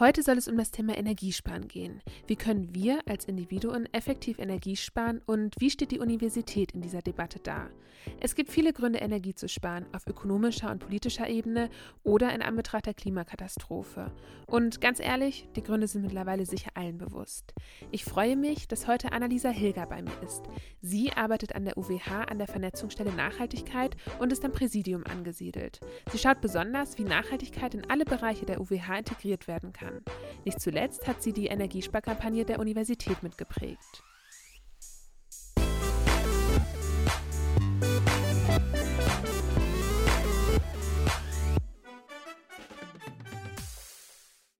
Heute soll es um das Thema Energiesparen gehen. Wie können wir als Individuen effektiv Energie sparen und wie steht die Universität in dieser Debatte da? Es gibt viele Gründe, Energie zu sparen, auf ökonomischer und politischer Ebene oder in Anbetracht der Klimakatastrophe. Und ganz ehrlich, die Gründe sind mittlerweile sicher allen bewusst. Ich freue mich, dass heute Annalisa Hilger bei mir ist. Sie arbeitet an der UWH an der Vernetzungsstelle Nachhaltigkeit und ist am Präsidium angesiedelt. Sie schaut besonders, wie Nachhaltigkeit in alle Bereiche der UWH integriert werden kann kann. Nicht zuletzt hat sie die Energiesparkampagne der Universität mitgeprägt.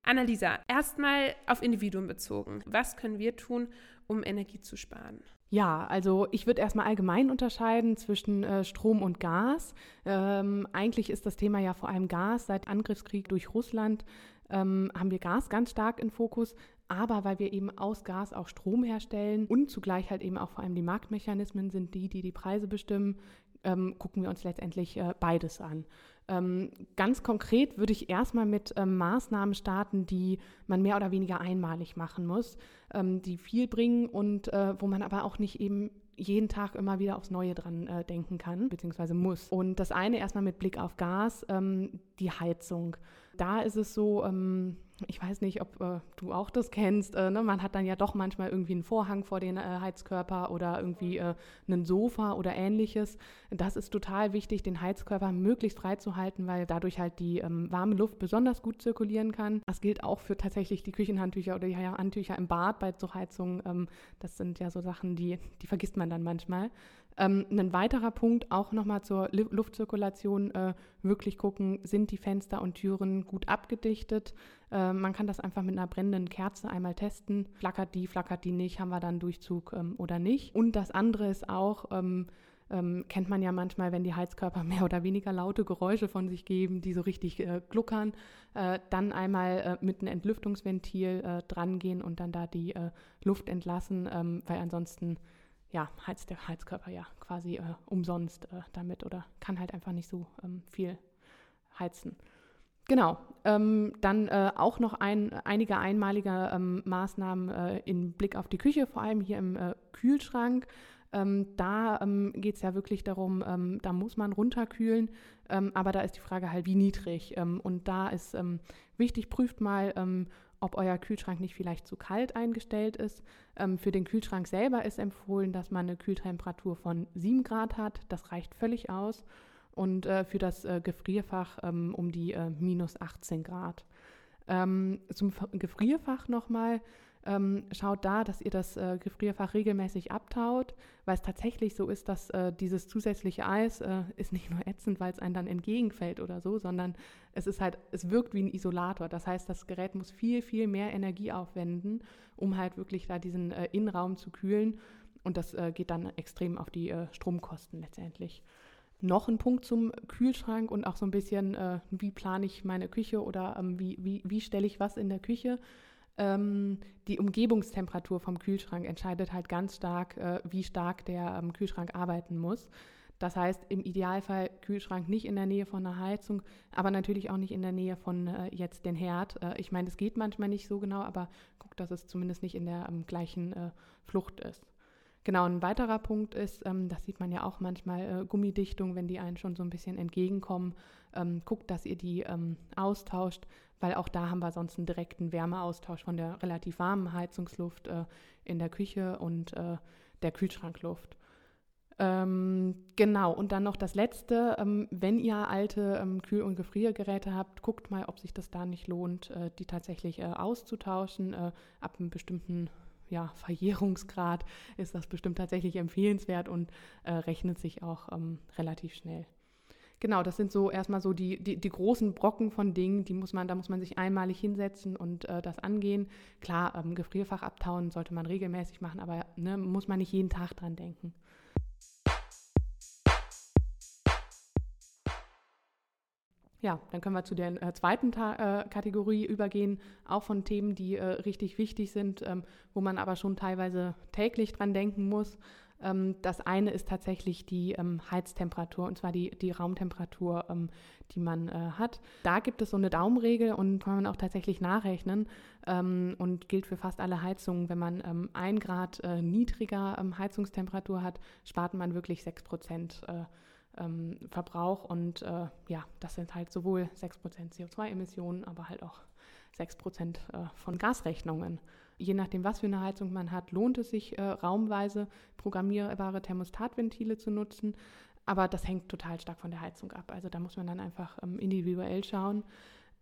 Annalisa, erstmal auf Individuen bezogen. Was können wir tun, um Energie zu sparen? Ja, also ich würde erstmal allgemein unterscheiden zwischen äh, Strom und Gas. Ähm, eigentlich ist das Thema ja vor allem Gas. Seit Angriffskrieg durch Russland ähm, haben wir Gas ganz stark in Fokus. Aber weil wir eben aus Gas auch Strom herstellen und zugleich halt eben auch vor allem die Marktmechanismen sind die, die die Preise bestimmen, ähm, gucken wir uns letztendlich äh, beides an. Ähm, ganz konkret würde ich erstmal mit ähm, Maßnahmen starten, die man mehr oder weniger einmalig machen muss, ähm, die viel bringen und äh, wo man aber auch nicht eben jeden Tag immer wieder aufs Neue dran äh, denken kann, beziehungsweise muss. Und das eine erstmal mit Blick auf Gas, ähm, die Heizung. Da ist es so, ähm, ich weiß nicht, ob äh, du auch das kennst, äh, ne? man hat dann ja doch manchmal irgendwie einen Vorhang vor den äh, Heizkörper oder irgendwie äh, einen Sofa oder ähnliches. Das ist total wichtig, den Heizkörper möglichst frei zu halten, weil dadurch halt die ähm, warme Luft besonders gut zirkulieren kann. Das gilt auch für tatsächlich die Küchenhandtücher oder die Handtücher im Bad bei zur Heizung. Ähm, das sind ja so Sachen, die, die vergisst man dann manchmal. Ähm, ein weiterer Punkt auch nochmal zur Luftzirkulation, äh, wirklich gucken, sind die Fenster und Türen gut abgedichtet. Äh, man kann das einfach mit einer brennenden Kerze einmal testen. Flackert die, flackert die nicht, haben wir dann Durchzug ähm, oder nicht. Und das andere ist auch, ähm, ähm, kennt man ja manchmal, wenn die Heizkörper mehr oder weniger laute Geräusche von sich geben, die so richtig äh, gluckern, äh, dann einmal äh, mit einem Entlüftungsventil äh, drangehen und dann da die äh, Luft entlassen, ähm, weil ansonsten ja, heizt der Heizkörper ja quasi äh, umsonst äh, damit oder kann halt einfach nicht so ähm, viel heizen. Genau, ähm, dann äh, auch noch ein, einige einmalige ähm, Maßnahmen äh, im Blick auf die Küche, vor allem hier im äh, Kühlschrank. Ähm, da ähm, geht es ja wirklich darum, ähm, da muss man runterkühlen, aber da ist die Frage halt, wie niedrig. und da ist wichtig, prüft mal, ob euer Kühlschrank nicht vielleicht zu kalt eingestellt ist. Ähm, für den Kühlschrank selber ist empfohlen, dass man eine Kühltemperatur von 7 Grad hat. Das reicht völlig aus. Und äh, für das äh, Gefrierfach ähm, um die äh, minus 18 Grad. Ähm, zum Gefrierfach nochmal ähm, schaut da, dass ihr das äh, Gefrierfach regelmäßig abtaut, weil es tatsächlich so ist, dass äh, dieses zusätzliche Eis äh, ist nicht nur ätzend, weil es einem dann entgegenfällt oder so, sondern es ist halt, es wirkt wie ein Isolator. Das heißt, das Gerät muss viel, viel mehr Energie aufwenden, um halt wirklich da diesen äh, Innenraum zu kühlen. Und das äh, geht dann extrem auf die äh, Stromkosten letztendlich noch ein Punkt zum Kühlschrank und auch so ein bisschen, wie plane ich meine Küche oder ähm, wie, wie, wie stelle ich was in der Küche. Ähm, die Umgebungstemperatur vom Kühlschrank entscheidet halt ganz stark, äh, wie stark der ähm, Kühlschrank arbeiten muss. Das heißt, im Idealfall Kühlschrank nicht in der Nähe von einer Heizung, aber natürlich auch nicht in der Nähe von äh, jetzt den Herd. Äh, ich meine, das geht manchmal nicht so genau, aber guckt, dass es zumindest nicht in der ähm, gleichen äh, Flucht ist. Genau, ein weiterer Punkt ist, ähm, das sieht man ja auch manchmal, äh, Gummidichtung, wenn die einen schon so ein bisschen entgegenkommen. Ähm, guckt, dass ihr die ähm, austauscht, weil auch da haben wir sonst einen direkten Wärmeaustausch von der relativ warmen Heizungsluft äh, in der Küche und äh, der Kühlschrankluft. Ähm, genau, und dann noch das Letzte, ähm, wenn ihr alte ähm, Kühl- und Gefriergeräte habt, guckt mal, ob sich das da nicht lohnt, äh, die tatsächlich äh, auszutauschen äh, ab einem bestimmten ja, Verjährungsgrad ist das bestimmt tatsächlich empfehlenswert und äh, rechnet sich auch ähm, relativ schnell. Genau, das sind so erstmal so die, die, die, großen Brocken von Dingen, die muss man, da muss man sich einmalig hinsetzen und äh, das angehen. Klar, ähm, Gefrierfach abtauen sollte man regelmäßig machen, aber ne, muss man nicht jeden Tag dran denken. Ja, dann können wir zu der äh, zweiten Ta äh, Kategorie übergehen, auch von Themen, die äh, richtig wichtig sind, ähm, wo man aber schon teilweise täglich dran denken muss. Ähm, das eine ist tatsächlich die ähm, Heiztemperatur, und zwar die, die Raumtemperatur, ähm, die man äh, hat. Da gibt es so eine Daumenregel und kann man auch tatsächlich nachrechnen ähm, und gilt für fast alle Heizungen. Wenn man ähm, ein Grad äh, niedriger Heizungstemperatur hat, spart man wirklich sechs Prozent. Äh, Verbrauch und äh, ja, das sind halt sowohl 6% CO2-Emissionen, aber halt auch 6% äh, von Gasrechnungen. Je nachdem, was für eine Heizung man hat, lohnt es sich, äh, raumweise programmierbare Thermostatventile zu nutzen. Aber das hängt total stark von der Heizung ab. Also da muss man dann einfach ähm, individuell schauen.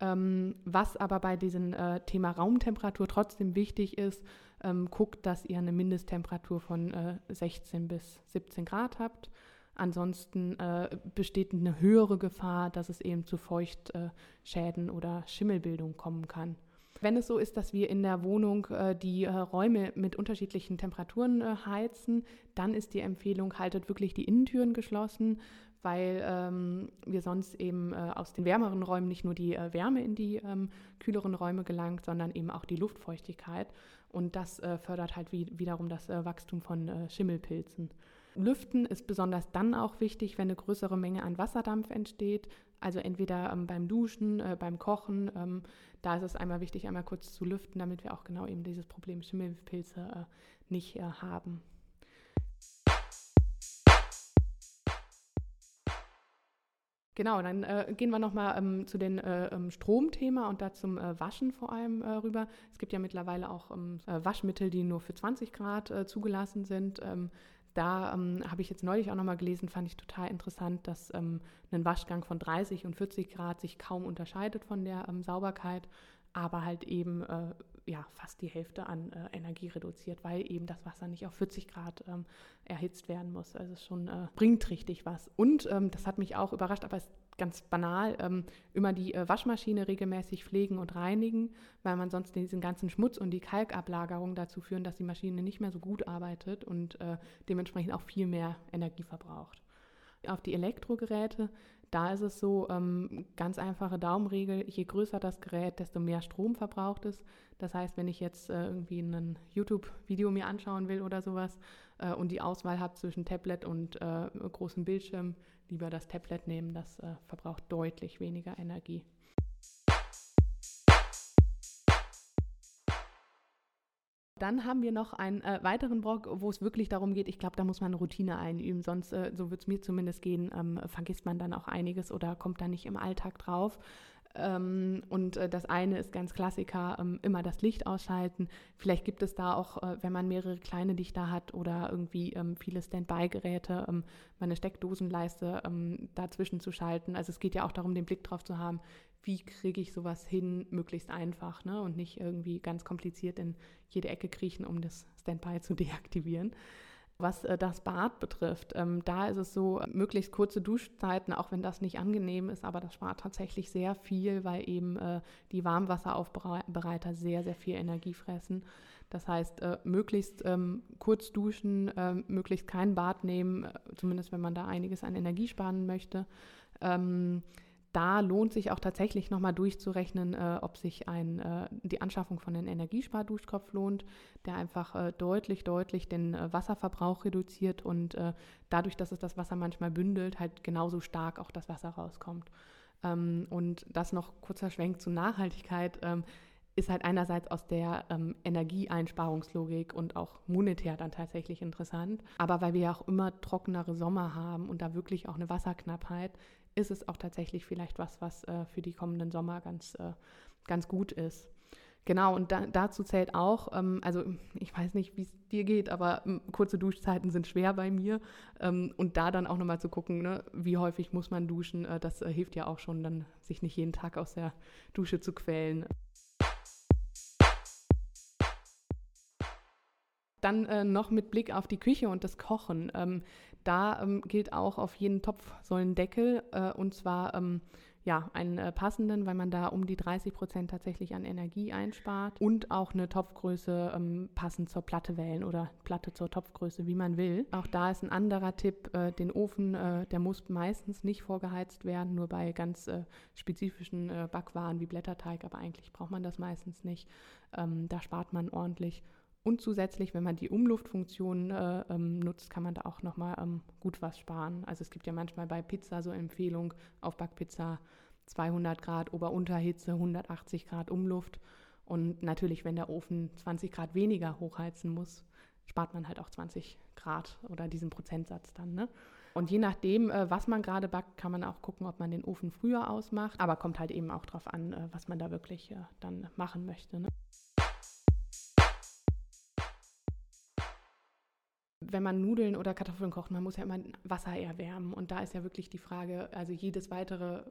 Ähm, was aber bei diesem äh, Thema Raumtemperatur trotzdem wichtig ist, ähm, guckt, dass ihr eine Mindesttemperatur von äh, 16 bis 17 Grad habt. Ansonsten äh, besteht eine höhere Gefahr, dass es eben zu Feuchtschäden oder Schimmelbildung kommen kann. Wenn es so ist, dass wir in der Wohnung äh, die äh, Räume mit unterschiedlichen Temperaturen äh, heizen, dann ist die Empfehlung, haltet wirklich die Innentüren geschlossen, weil ähm, wir sonst eben äh, aus den wärmeren Räumen nicht nur die äh, Wärme in die ähm, kühleren Räume gelangt, sondern eben auch die Luftfeuchtigkeit. Und das äh, fördert halt wie, wiederum das Wachstum von Schimmelpilzen. Lüften ist besonders dann auch wichtig, wenn eine größere Menge an Wasserdampf entsteht. Also entweder ähm, beim Duschen, äh, beim Kochen. Ähm, da ist es einmal wichtig, einmal kurz zu lüften, damit wir auch genau eben dieses Problem Schimmelpilze äh, nicht äh, haben. Genau, dann äh, gehen wir nochmal ähm, zu den äh, ähm, Stromthema und da zum äh, Waschen vor allem äh, rüber. Es gibt ja mittlerweile auch ähm, äh, Waschmittel, die nur für 20 Grad äh, zugelassen sind. Ähm, da ähm, habe ich jetzt neulich auch nochmal gelesen, fand ich total interessant, dass ähm, ein Waschgang von 30 und 40 Grad sich kaum unterscheidet von der ähm, Sauberkeit, aber halt eben äh, ja, fast die Hälfte an äh, Energie reduziert, weil eben das Wasser nicht auf 40 Grad ähm, erhitzt werden muss. Also es schon äh, bringt richtig was. Und ähm, das hat mich auch überrascht, aber es ganz banal ähm, immer die äh, Waschmaschine regelmäßig pflegen und reinigen, weil man sonst diesen ganzen Schmutz und die Kalkablagerung dazu führen, dass die Maschine nicht mehr so gut arbeitet und äh, dementsprechend auch viel mehr Energie verbraucht. Auf die Elektrogeräte, da ist es so, ähm, ganz einfache Daumenregel, je größer das Gerät, desto mehr Strom verbraucht es. Das heißt, wenn ich jetzt äh, irgendwie ein YouTube-Video mir anschauen will oder sowas äh, und die Auswahl habe zwischen Tablet und äh, großem Bildschirm, lieber das Tablet nehmen, das äh, verbraucht deutlich weniger Energie. Dann haben wir noch einen äh, weiteren Block, wo es wirklich darum geht, ich glaube, da muss man Routine einüben, sonst, äh, so wird es mir zumindest gehen, ähm, vergisst man dann auch einiges oder kommt da nicht im Alltag drauf. Ähm, und äh, das eine ist ganz Klassiker, ähm, immer das Licht ausschalten. Vielleicht gibt es da auch, äh, wenn man mehrere kleine Lichter hat oder irgendwie ähm, viele Standby-Geräte, ähm, mal eine Steckdosenleiste ähm, dazwischen zu schalten. Also es geht ja auch darum, den Blick drauf zu haben, wie kriege ich sowas hin, möglichst einfach ne? und nicht irgendwie ganz kompliziert in jede Ecke kriechen, um das Standby zu deaktivieren. Was äh, das Bad betrifft, ähm, da ist es so, möglichst kurze Duschzeiten, auch wenn das nicht angenehm ist, aber das spart tatsächlich sehr viel, weil eben äh, die Warmwasseraufbereiter sehr, sehr viel Energie fressen. Das heißt, äh, möglichst ähm, kurz duschen, ähm, möglichst kein Bad nehmen, äh, zumindest wenn man da einiges an Energie sparen möchte. Ähm, da lohnt sich auch tatsächlich nochmal durchzurechnen, äh, ob sich ein, äh, die Anschaffung von einem Energiesparduschkopf lohnt, der einfach äh, deutlich, deutlich den äh, Wasserverbrauch reduziert und äh, dadurch, dass es das Wasser manchmal bündelt, halt genauso stark auch das Wasser rauskommt. Ähm, und das noch kurzer Schwenk zur Nachhaltigkeit. Ähm, ist halt einerseits aus der ähm, Energieeinsparungslogik und auch monetär dann tatsächlich interessant. Aber weil wir ja auch immer trockenere Sommer haben und da wirklich auch eine Wasserknappheit, ist es auch tatsächlich vielleicht was, was äh, für die kommenden Sommer ganz, äh, ganz gut ist. Genau, und da, dazu zählt auch, ähm, also ich weiß nicht, wie es dir geht, aber ähm, kurze Duschzeiten sind schwer bei mir. Ähm, und da dann auch nochmal zu gucken, ne, wie häufig muss man duschen, äh, das äh, hilft ja auch schon, dann sich nicht jeden Tag aus der Dusche zu quälen. Dann äh, noch mit Blick auf die Küche und das Kochen. Ähm, da ähm, gilt auch auf jeden Topf soll ein Deckel äh, und zwar ähm, ja, einen äh, passenden, weil man da um die 30 Prozent tatsächlich an Energie einspart und auch eine Topfgröße ähm, passend zur Platte wählen oder Platte zur Topfgröße, wie man will. Auch da ist ein anderer Tipp, äh, den Ofen, äh, der muss meistens nicht vorgeheizt werden, nur bei ganz äh, spezifischen äh, Backwaren wie Blätterteig, aber eigentlich braucht man das meistens nicht. Ähm, da spart man ordentlich Und zusätzlich, wenn man die Umluftfunktion äh, ähm, nutzt, kann man da auch nochmal ähm, gut was sparen. Also es gibt ja manchmal bei Pizza so Empfehlung, Aufbackpizza 200 Grad Ober-Unterhitze, 180 Grad Umluft. Und natürlich, wenn der Ofen 20 Grad weniger hochheizen muss, spart man halt auch 20 Grad oder diesen Prozentsatz dann. Ne? Und je nachdem, äh, was man gerade backt, kann man auch gucken, ob man den Ofen früher ausmacht. Aber kommt halt eben auch darauf an, äh, was man da wirklich äh, dann machen möchte. Ne? Wenn man Nudeln oder Kartoffeln kocht, man muss ja immer Wasser erwärmen. Und da ist ja wirklich die Frage, also jedes weitere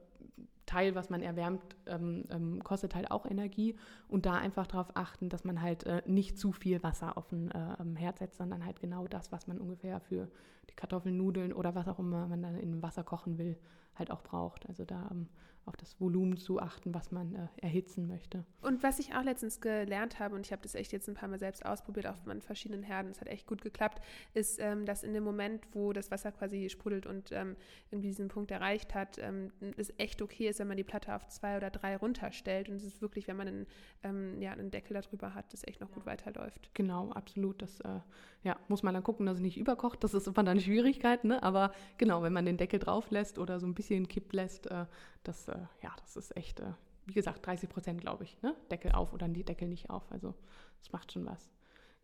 Teil, was man erwärmt, ähm, ähm, kostet halt auch Energie. Und da einfach darauf achten, dass man halt äh, nicht zu viel Wasser auf den äh, Herd setzt, sondern halt genau das, was man ungefähr für die Kartoffeln, Nudeln oder was auch immer man dann in Wasser kochen will, halt auch braucht. Also da ähm, auf das Volumen zu achten, was man äh, erhitzen möchte. Und was ich auch letztens gelernt habe, und ich habe das echt jetzt ein paar Mal selbst ausprobiert auf meinen verschiedenen Herden, es hat echt gut geklappt, ist, ähm, dass in dem Moment, wo das Wasser quasi sprudelt und ähm, irgendwie diesen Punkt erreicht hat, ähm, es echt okay ist, wenn man die Platte auf zwei oder drei runterstellt. Und es ist wirklich, wenn man einen, ähm, ja, einen Deckel darüber hat, das echt noch gut weiterläuft. Genau, absolut. Das äh, ja, muss man dann gucken, dass es nicht überkocht. Das ist immer dann eine Schwierigkeit, ne? aber genau, wenn man den Deckel drauf lässt oder so ein bisschen kippt lässt, äh, das, äh, ja, das ist echt, äh, wie gesagt, 30 Prozent, glaube ich. Ne? Deckel auf oder die Deckel nicht auf. Also das macht schon was.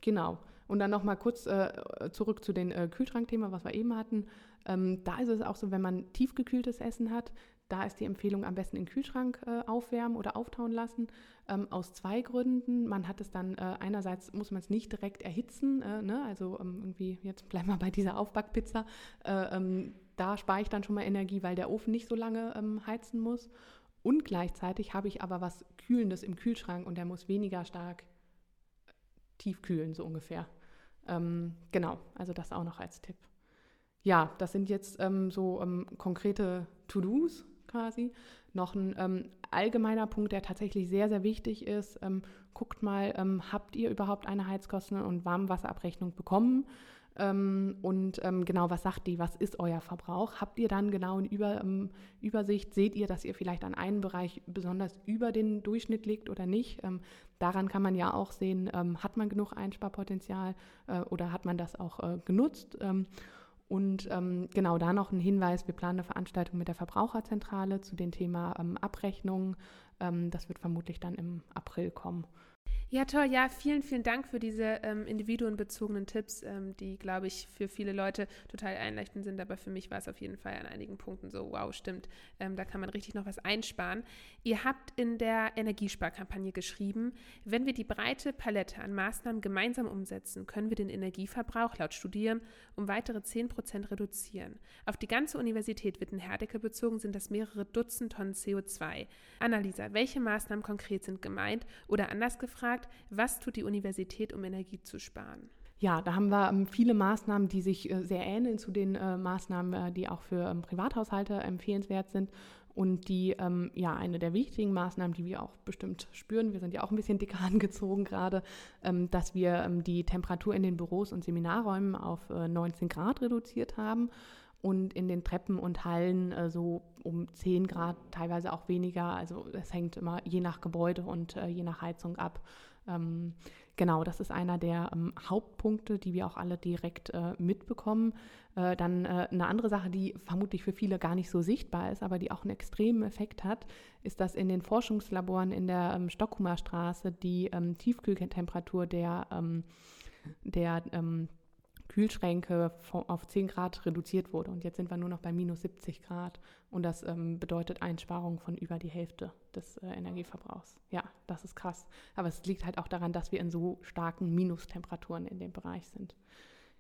Genau. Und dann nochmal kurz äh, zurück zu den äh, Kühlschrankthema, was wir eben hatten. Ähm, da ist es auch so, wenn man tiefgekühltes Essen hat, da ist die Empfehlung am besten in den Kühlschrank äh, aufwärmen oder auftauen lassen. Ähm, aus zwei Gründen. Man hat es dann, äh, einerseits muss man es nicht direkt erhitzen, äh, ne? also ähm, irgendwie, jetzt bleiben wir bei dieser Aufbackpizza. Äh, ähm, da spare ich dann schon mal Energie, weil der Ofen nicht so lange ähm, heizen muss. Und gleichzeitig habe ich aber was Kühlendes im Kühlschrank und der muss weniger stark tief kühlen, so ungefähr. Ähm, genau, also das auch noch als Tipp. Ja, das sind jetzt ähm, so ähm, konkrete To-Dos quasi. Noch ein ähm, allgemeiner Punkt, der tatsächlich sehr, sehr wichtig ist. Ähm, guckt mal, ähm, habt ihr überhaupt eine Heizkosten- und Warmwasserabrechnung bekommen? Ähm, und ähm, genau, was sagt die? Was ist euer Verbrauch? Habt ihr dann genau eine Über, Übersicht? Seht ihr, dass ihr vielleicht an einem Bereich besonders über den Durchschnitt liegt oder nicht? Daran kann man ja auch sehen, hat man genug Einsparpotenzial äh, oder hat man das auch äh, genutzt? Ähm, und genau da noch ein Hinweis, wir planen eine Veranstaltung mit der Verbraucherzentrale zu dem Thema Abrechnung. das wird vermutlich dann im April kommen. Ja, toll. Ja, vielen, vielen Dank für diese ähm, individuenbezogenen Tipps, ähm, die, glaube ich, für viele Leute total einleuchtend sind. Aber für mich war es auf jeden Fall an einigen Punkten so, wow, stimmt, ähm, da kann man richtig noch was einsparen. Ihr habt in der Energiesparkampagne geschrieben, wenn wir die breite Palette an Maßnahmen gemeinsam umsetzen, können wir den Energieverbrauch laut Studien um weitere 10 Prozent reduzieren. Auf die ganze Universität wird in Herdecke bezogen, sind das mehrere Dutzend Tonnen CO2. Annalisa, welche Maßnahmen konkret sind gemeint? Oder anders gefragt, gefragt, was tut die Universität, um Energie zu sparen? Ja, da haben wir ähm, viele Maßnahmen, die sich äh, sehr ähneln zu den äh, Maßnahmen, äh, die auch für ähm, Privathaushalte empfehlenswert sind. Und die, ähm, ja, eine der wichtigen Maßnahmen, die wir auch bestimmt spüren, wir sind ja auch ein bisschen dicker angezogen gerade, ähm, dass wir ähm, die Temperatur in den Büros und Seminarräumen auf äh, 19 Grad reduziert haben und in den Treppen und Hallen äh, so um 10 Grad, teilweise auch weniger. Also es hängt immer je nach Gebäude und äh, je nach Heizung ab. Ähm, genau, das ist einer der ähm, Hauptpunkte, die wir auch alle direkt äh, mitbekommen. Äh, dann äh, eine andere Sache, die vermutlich für viele gar nicht so sichtbar ist, aber die auch einen extremen Effekt hat, ist, dass in den Forschungslaboren in der ähm, Stockhumer Straße die ähm, Tiefkühltemperatur der, ähm, der ähm, Kühlschränke auf 10 Grad reduziert wurde. Und jetzt sind wir nur noch bei minus 70 Grad. Und das ähm, bedeutet Einsparung von über die Hälfte des äh, Energieverbrauchs. Ja, das ist krass. Aber es liegt halt auch daran, dass wir in so starken Minustemperaturen in dem Bereich sind.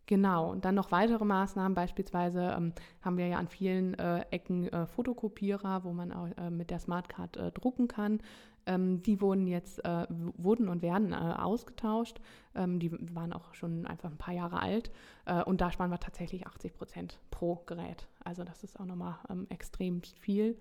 Genau, und dann noch weitere Maßnahmen. Beispielsweise ähm, haben wir ja an vielen äh, Ecken äh, Fotokopierer, wo man auch äh, mit der Smartcard äh, drucken kann. Ähm, die wurden jetzt, äh, wurden und werden äh, ausgetauscht. Ähm, die waren auch schon einfach ein paar Jahre alt. Äh, und da sparen wir tatsächlich 80 Prozent pro Gerät. Also das ist auch nochmal ähm, extrem viel.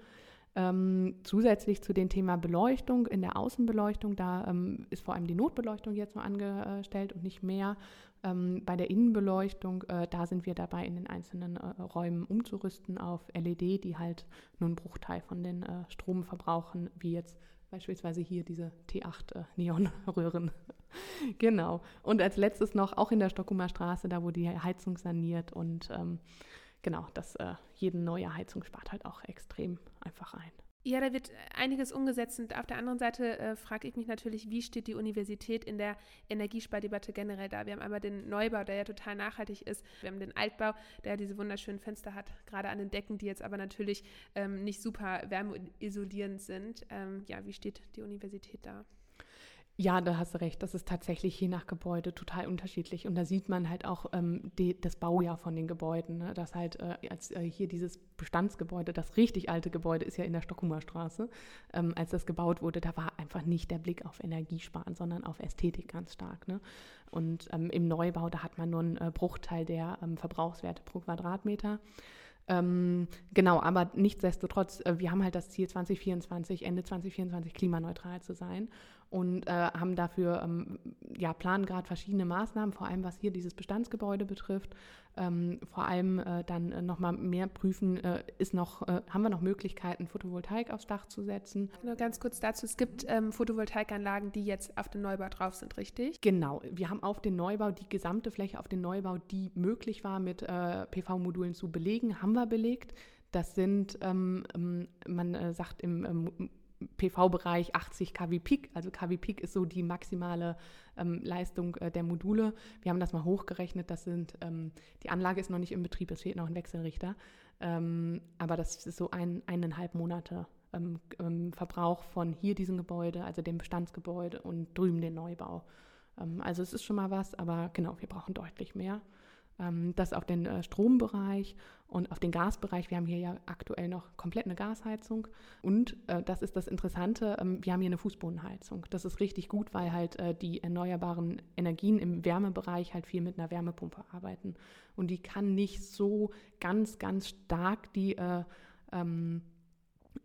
Ähm, zusätzlich zu dem Thema Beleuchtung in der Außenbeleuchtung, da ähm, ist vor allem die Notbeleuchtung jetzt nur angestellt und nicht mehr. Ähm, bei der Innenbeleuchtung, äh, da sind wir dabei, in den einzelnen äh, Räumen umzurüsten auf LED, die halt nur einen Bruchteil von den äh, Stromverbrauchen wie jetzt Beispielsweise hier diese T8 äh, Neonröhren. genau. Und als letztes noch, auch in der Stockumer Straße, da wurde die Heizung saniert und ähm, genau, das äh, jede neue Heizung spart halt auch extrem einfach ein. Ja, da wird einiges umgesetzt und auf der anderen Seite äh, frage ich mich natürlich, wie steht die Universität in der Energiespardebatte generell da? Wir haben einmal den Neubau, der ja total nachhaltig ist. Wir haben den Altbau, der diese wunderschönen Fenster hat, gerade an den Decken, die jetzt aber natürlich ähm, nicht super wärmeisolierend sind. Ähm, ja, wie steht die Universität da? Ja, da hast du recht. Das ist tatsächlich je nach Gebäude total unterschiedlich. Und da sieht man halt auch ähm, die, das Baujahr von den Gebäuden. Ne? Das halt äh, als äh, hier dieses Bestandsgebäude, das richtig alte Gebäude ist ja in der Stockumer Straße. Ähm, als das gebaut wurde, da war einfach nicht der Blick auf Energiesparen, sondern auf Ästhetik ganz stark. Ne? Und ähm, im Neubau, da hat man nur einen äh, Bruchteil der ähm, Verbrauchswerte pro Quadratmeter. Ähm, genau, aber nichtsdestotrotz, äh, wir haben halt das Ziel 2024, Ende 2024 klimaneutral zu sein und äh, haben dafür, ähm, ja, planen gerade verschiedene Maßnahmen, vor allem was hier dieses Bestandsgebäude betrifft. Ähm, vor allem äh, dann äh, nochmal mehr prüfen, äh, ist noch, äh, haben wir noch Möglichkeiten, Photovoltaik aufs Dach zu setzen. Nur ganz kurz dazu, es gibt ähm, Photovoltaikanlagen, die jetzt auf den Neubau drauf sind, richtig? Genau, wir haben auf den Neubau, die gesamte Fläche auf den Neubau, die möglich war mit äh, PV-Modulen zu belegen, haben wir belegt. Das sind, ähm, ähm man äh, sagt im ähm, PV-Bereich 80 kW Peak. Also kW Peak ist so die maximale ähm, Leistung äh, der Module. Wir haben das mal hochgerechnet. Das sind, ähm, die Anlage ist noch nicht in Betrieb, es fehlt noch ein Wechselrichter. Ähm, aber das ist so ein, eineinhalb Monate ähm, ähm, Verbrauch von hier diesem Gebäude, also dem Bestandsgebäude und drüben den Neubau. Ähm, also es ist schon mal was, aber genau, wir brauchen deutlich mehr. Ähm, das auf den äh, Strombereich und auf den Gasbereich. Wir haben hier ja aktuell noch komplett eine Gasheizung. Und äh, das ist das Interessante, ähm, wir haben hier eine Fußbodenheizung. Das ist richtig gut, weil halt äh, die erneuerbaren Energien im Wärmebereich halt viel mit einer Wärmepumpe arbeiten. Und die kann nicht so ganz, ganz stark die äh, ähm,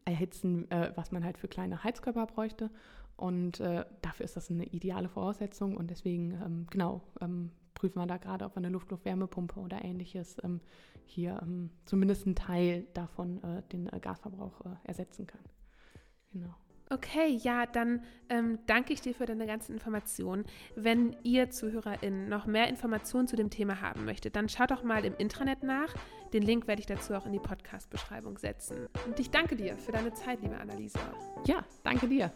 erhitzen, was man halt für kleine Heizkörper bräuchte. Und dafür ist das eine ideale Voraussetzung. Und deswegen, ähm, genau, ähm, prüfen wir da gerade, ob wir eine Luftluftwärmepumpe oder ähnliches ähm, hier ähm, zumindest einen Teil davon äh, den äh, Gasverbrauch äh, ersetzen kann. Genau. Okay, ja, dann ähm, danke ich dir für deine ganzen Informationen. Wenn ihr ZuhörerInnen noch mehr Informationen zu dem Thema haben möchtet, dann schaut doch mal im Intranet nach. Den Link werde ich dazu auch in die Podcast-Beschreibung setzen. Und ich danke dir für deine Zeit, liebe Annalisa. Ja, danke dir.